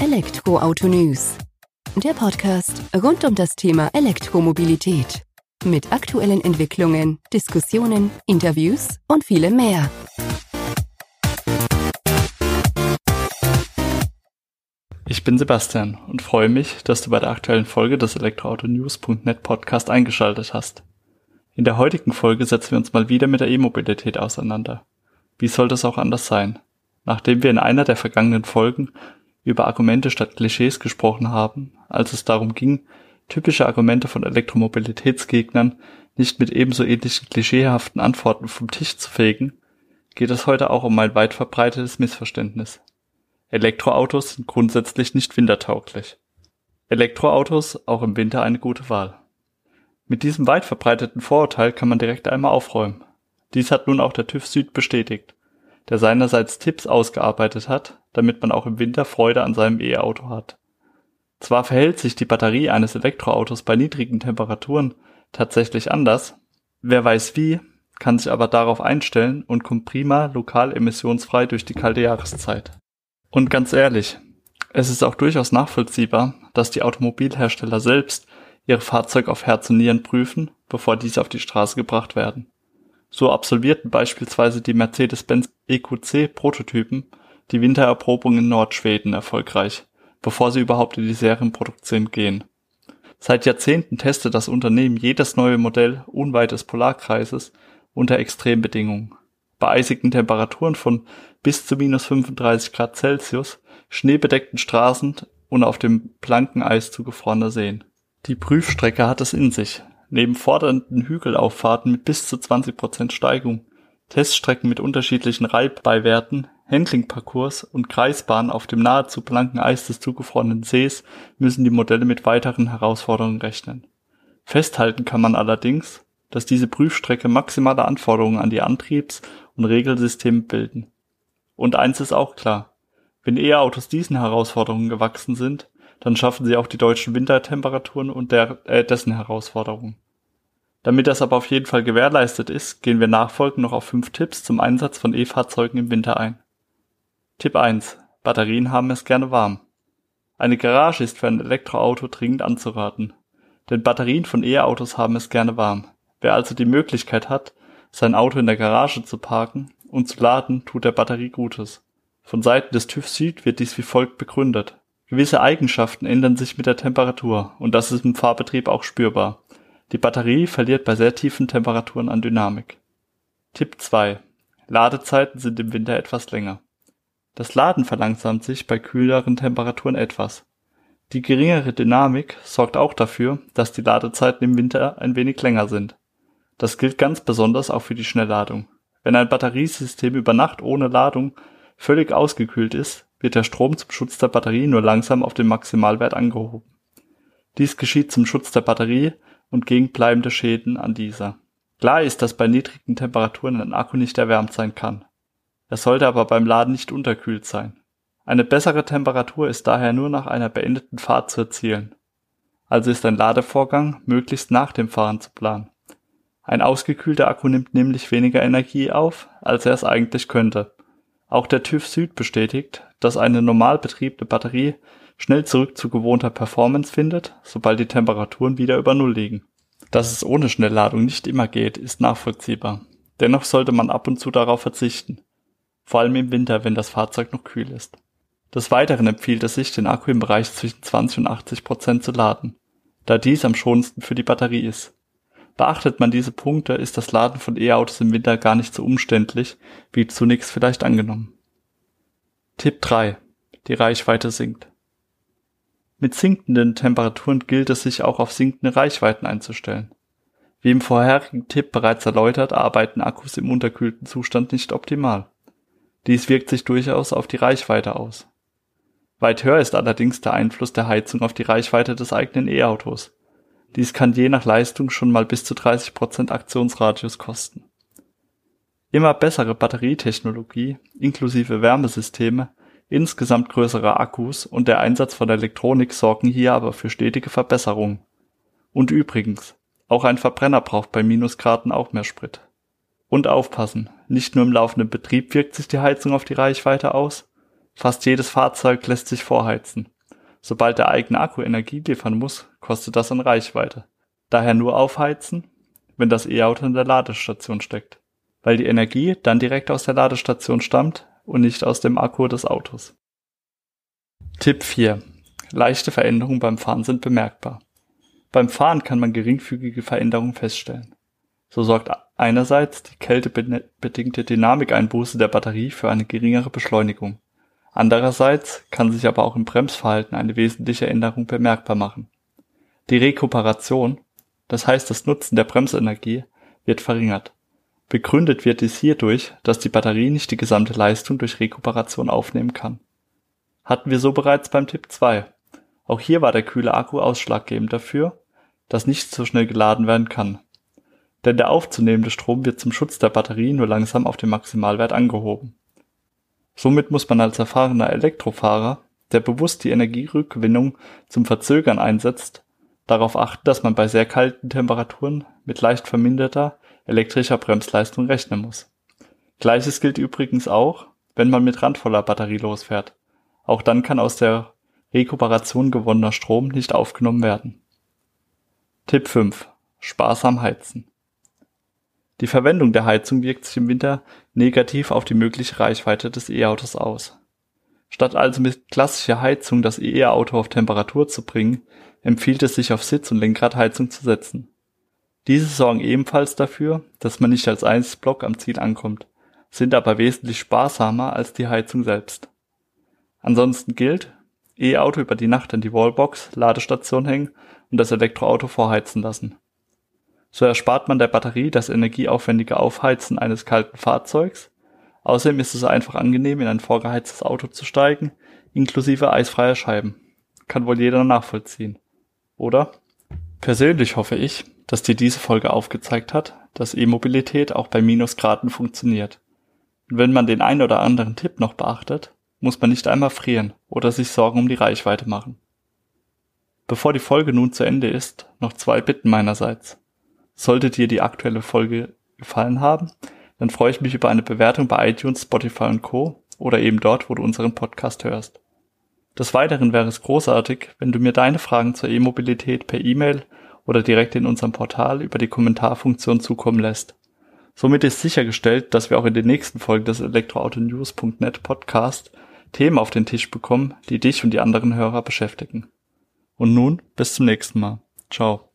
Elektroauto News. Der Podcast rund um das Thema Elektromobilität. Mit aktuellen Entwicklungen, Diskussionen, Interviews und vielem mehr. Ich bin Sebastian und freue mich, dass du bei der aktuellen Folge des Elektroautonews.net Podcast eingeschaltet hast. In der heutigen Folge setzen wir uns mal wieder mit der E-Mobilität auseinander. Wie soll das auch anders sein? Nachdem wir in einer der vergangenen Folgen über Argumente statt Klischees gesprochen haben, als es darum ging, typische Argumente von Elektromobilitätsgegnern nicht mit ebenso ähnlichen klischeehaften Antworten vom Tisch zu fegen, geht es heute auch um ein weit verbreitetes Missverständnis. Elektroautos sind grundsätzlich nicht wintertauglich. Elektroautos auch im Winter eine gute Wahl. Mit diesem weit verbreiteten Vorurteil kann man direkt einmal aufräumen. Dies hat nun auch der TÜV Süd bestätigt der seinerseits Tipps ausgearbeitet hat, damit man auch im Winter Freude an seinem E-Auto hat. Zwar verhält sich die Batterie eines Elektroautos bei niedrigen Temperaturen tatsächlich anders, wer weiß wie, kann sich aber darauf einstellen und kommt prima lokal emissionsfrei durch die kalte Jahreszeit. Und ganz ehrlich, es ist auch durchaus nachvollziehbar, dass die Automobilhersteller selbst ihre Fahrzeuge auf Herz und Nieren prüfen, bevor diese auf die Straße gebracht werden. So absolvierten beispielsweise die Mercedes-Benz EQC-Prototypen die Wintererprobung in Nordschweden erfolgreich, bevor sie überhaupt in die Serienproduktion gehen. Seit Jahrzehnten testet das Unternehmen jedes neue Modell unweit des Polarkreises unter Extrembedingungen. Bei eisigen Temperaturen von bis zu minus 35 Grad Celsius, schneebedeckten Straßen und auf dem blanken Eis zugefrorener Seen. Die Prüfstrecke hat es in sich. Neben fordernden Hügelauffahrten mit bis zu 20% Steigung, Teststrecken mit unterschiedlichen Reibbeiwerten, Handlingparcours und Kreisbahnen auf dem nahezu blanken Eis des zugefrorenen Sees müssen die Modelle mit weiteren Herausforderungen rechnen. Festhalten kann man allerdings, dass diese Prüfstrecke maximale Anforderungen an die Antriebs- und Regelsysteme bilden. Und eins ist auch klar. Wenn E-Autos diesen Herausforderungen gewachsen sind, dann schaffen sie auch die deutschen Wintertemperaturen und der, äh, dessen Herausforderungen. Damit das aber auf jeden Fall gewährleistet ist, gehen wir nachfolgend noch auf fünf Tipps zum Einsatz von E-Fahrzeugen im Winter ein. Tipp 1. Batterien haben es gerne warm. Eine Garage ist für ein Elektroauto dringend anzuraten. Denn Batterien von E-Autos haben es gerne warm. Wer also die Möglichkeit hat, sein Auto in der Garage zu parken und zu laden, tut der Batterie Gutes. Von Seiten des TÜV Süd wird dies wie folgt begründet. Gewisse Eigenschaften ändern sich mit der Temperatur und das ist im Fahrbetrieb auch spürbar. Die Batterie verliert bei sehr tiefen Temperaturen an Dynamik. Tipp 2. Ladezeiten sind im Winter etwas länger. Das Laden verlangsamt sich bei kühleren Temperaturen etwas. Die geringere Dynamik sorgt auch dafür, dass die Ladezeiten im Winter ein wenig länger sind. Das gilt ganz besonders auch für die Schnellladung. Wenn ein Batteriesystem über Nacht ohne Ladung völlig ausgekühlt ist, wird der Strom zum Schutz der Batterie nur langsam auf den Maximalwert angehoben. Dies geschieht zum Schutz der Batterie und gegen bleibende Schäden an dieser. Klar ist, dass bei niedrigen Temperaturen ein Akku nicht erwärmt sein kann. Er sollte aber beim Laden nicht unterkühlt sein. Eine bessere Temperatur ist daher nur nach einer beendeten Fahrt zu erzielen. Also ist ein Ladevorgang möglichst nach dem Fahren zu planen. Ein ausgekühlter Akku nimmt nämlich weniger Energie auf, als er es eigentlich könnte. Auch der TÜV Süd bestätigt, dass eine normal betriebene Batterie schnell zurück zu gewohnter Performance findet, sobald die Temperaturen wieder über Null liegen. Dass es ohne Schnellladung nicht immer geht, ist nachvollziehbar. Dennoch sollte man ab und zu darauf verzichten. Vor allem im Winter, wenn das Fahrzeug noch kühl ist. Des Weiteren empfiehlt es sich, den Akku im Bereich zwischen 20 und 80 Prozent zu laden, da dies am schonendsten für die Batterie ist. Beachtet man diese Punkte, ist das Laden von E-Autos im Winter gar nicht so umständlich, wie zunächst vielleicht angenommen. Tipp 3. Die Reichweite sinkt. Mit sinkenden Temperaturen gilt es sich auch auf sinkende Reichweiten einzustellen. Wie im vorherigen Tipp bereits erläutert, arbeiten Akkus im unterkühlten Zustand nicht optimal. Dies wirkt sich durchaus auf die Reichweite aus. Weit höher ist allerdings der Einfluss der Heizung auf die Reichweite des eigenen E-Autos. Dies kann je nach Leistung schon mal bis zu 30% Aktionsradius kosten. Immer bessere Batterietechnologie inklusive Wärmesysteme, insgesamt größere Akkus und der Einsatz von Elektronik sorgen hier aber für stetige Verbesserungen. Und übrigens, auch ein Verbrenner braucht bei Minusgraden auch mehr Sprit. Und aufpassen, nicht nur im laufenden Betrieb wirkt sich die Heizung auf die Reichweite aus, Fast jedes Fahrzeug lässt sich vorheizen. Sobald der eigene Akku Energie liefern muss, kostet das an Reichweite. Daher nur aufheizen, wenn das E-Auto in der Ladestation steckt, weil die Energie dann direkt aus der Ladestation stammt und nicht aus dem Akku des Autos. Tipp 4. Leichte Veränderungen beim Fahren sind bemerkbar. Beim Fahren kann man geringfügige Veränderungen feststellen. So sorgt einerseits die kältebedingte Dynamikeinbuße der Batterie für eine geringere Beschleunigung. Andererseits kann sich aber auch im Bremsverhalten eine wesentliche Änderung bemerkbar machen. Die Rekuperation, das heißt das Nutzen der Bremsenergie, wird verringert. Begründet wird dies hierdurch, dass die Batterie nicht die gesamte Leistung durch Rekuperation aufnehmen kann. Hatten wir so bereits beim Tipp 2. Auch hier war der kühle Akku ausschlaggebend dafür, dass nicht so schnell geladen werden kann. Denn der aufzunehmende Strom wird zum Schutz der Batterie nur langsam auf den Maximalwert angehoben. Somit muss man als erfahrener Elektrofahrer, der bewusst die Energierückgewinnung zum Verzögern einsetzt, darauf achten, dass man bei sehr kalten Temperaturen mit leicht verminderter elektrischer Bremsleistung rechnen muss. Gleiches gilt übrigens auch, wenn man mit randvoller Batterie losfährt. Auch dann kann aus der Rekuperation gewonnener Strom nicht aufgenommen werden. Tipp 5. Sparsam heizen. Die Verwendung der Heizung wirkt sich im Winter negativ auf die mögliche Reichweite des E-Autos aus. Statt also mit klassischer Heizung das E-Auto auf Temperatur zu bringen, empfiehlt es sich auf Sitz- und Lenkradheizung zu setzen. Diese sorgen ebenfalls dafür, dass man nicht als Einzelblock am Ziel ankommt, sind aber wesentlich sparsamer als die Heizung selbst. Ansonsten gilt, E-Auto über die Nacht an die Wallbox, Ladestation hängen und das Elektroauto vorheizen lassen. So erspart man der Batterie das energieaufwendige Aufheizen eines kalten Fahrzeugs. Außerdem ist es einfach angenehm, in ein vorgeheiztes Auto zu steigen, inklusive eisfreier Scheiben. Kann wohl jeder nachvollziehen. Oder? Persönlich hoffe ich, dass dir diese Folge aufgezeigt hat, dass E-Mobilität auch bei Minusgraden funktioniert. Und wenn man den ein oder anderen Tipp noch beachtet, muss man nicht einmal frieren oder sich Sorgen um die Reichweite machen. Bevor die Folge nun zu Ende ist, noch zwei Bitten meinerseits. Sollte dir die aktuelle Folge gefallen haben, dann freue ich mich über eine Bewertung bei iTunes, Spotify und Co. oder eben dort, wo du unseren Podcast hörst. Des Weiteren wäre es großartig, wenn du mir deine Fragen zur E-Mobilität per E-Mail oder direkt in unserem Portal über die Kommentarfunktion zukommen lässt. Somit ist sichergestellt, dass wir auch in den nächsten Folgen des Elektroautonews.net Podcast Themen auf den Tisch bekommen, die dich und die anderen Hörer beschäftigen. Und nun bis zum nächsten Mal. Ciao.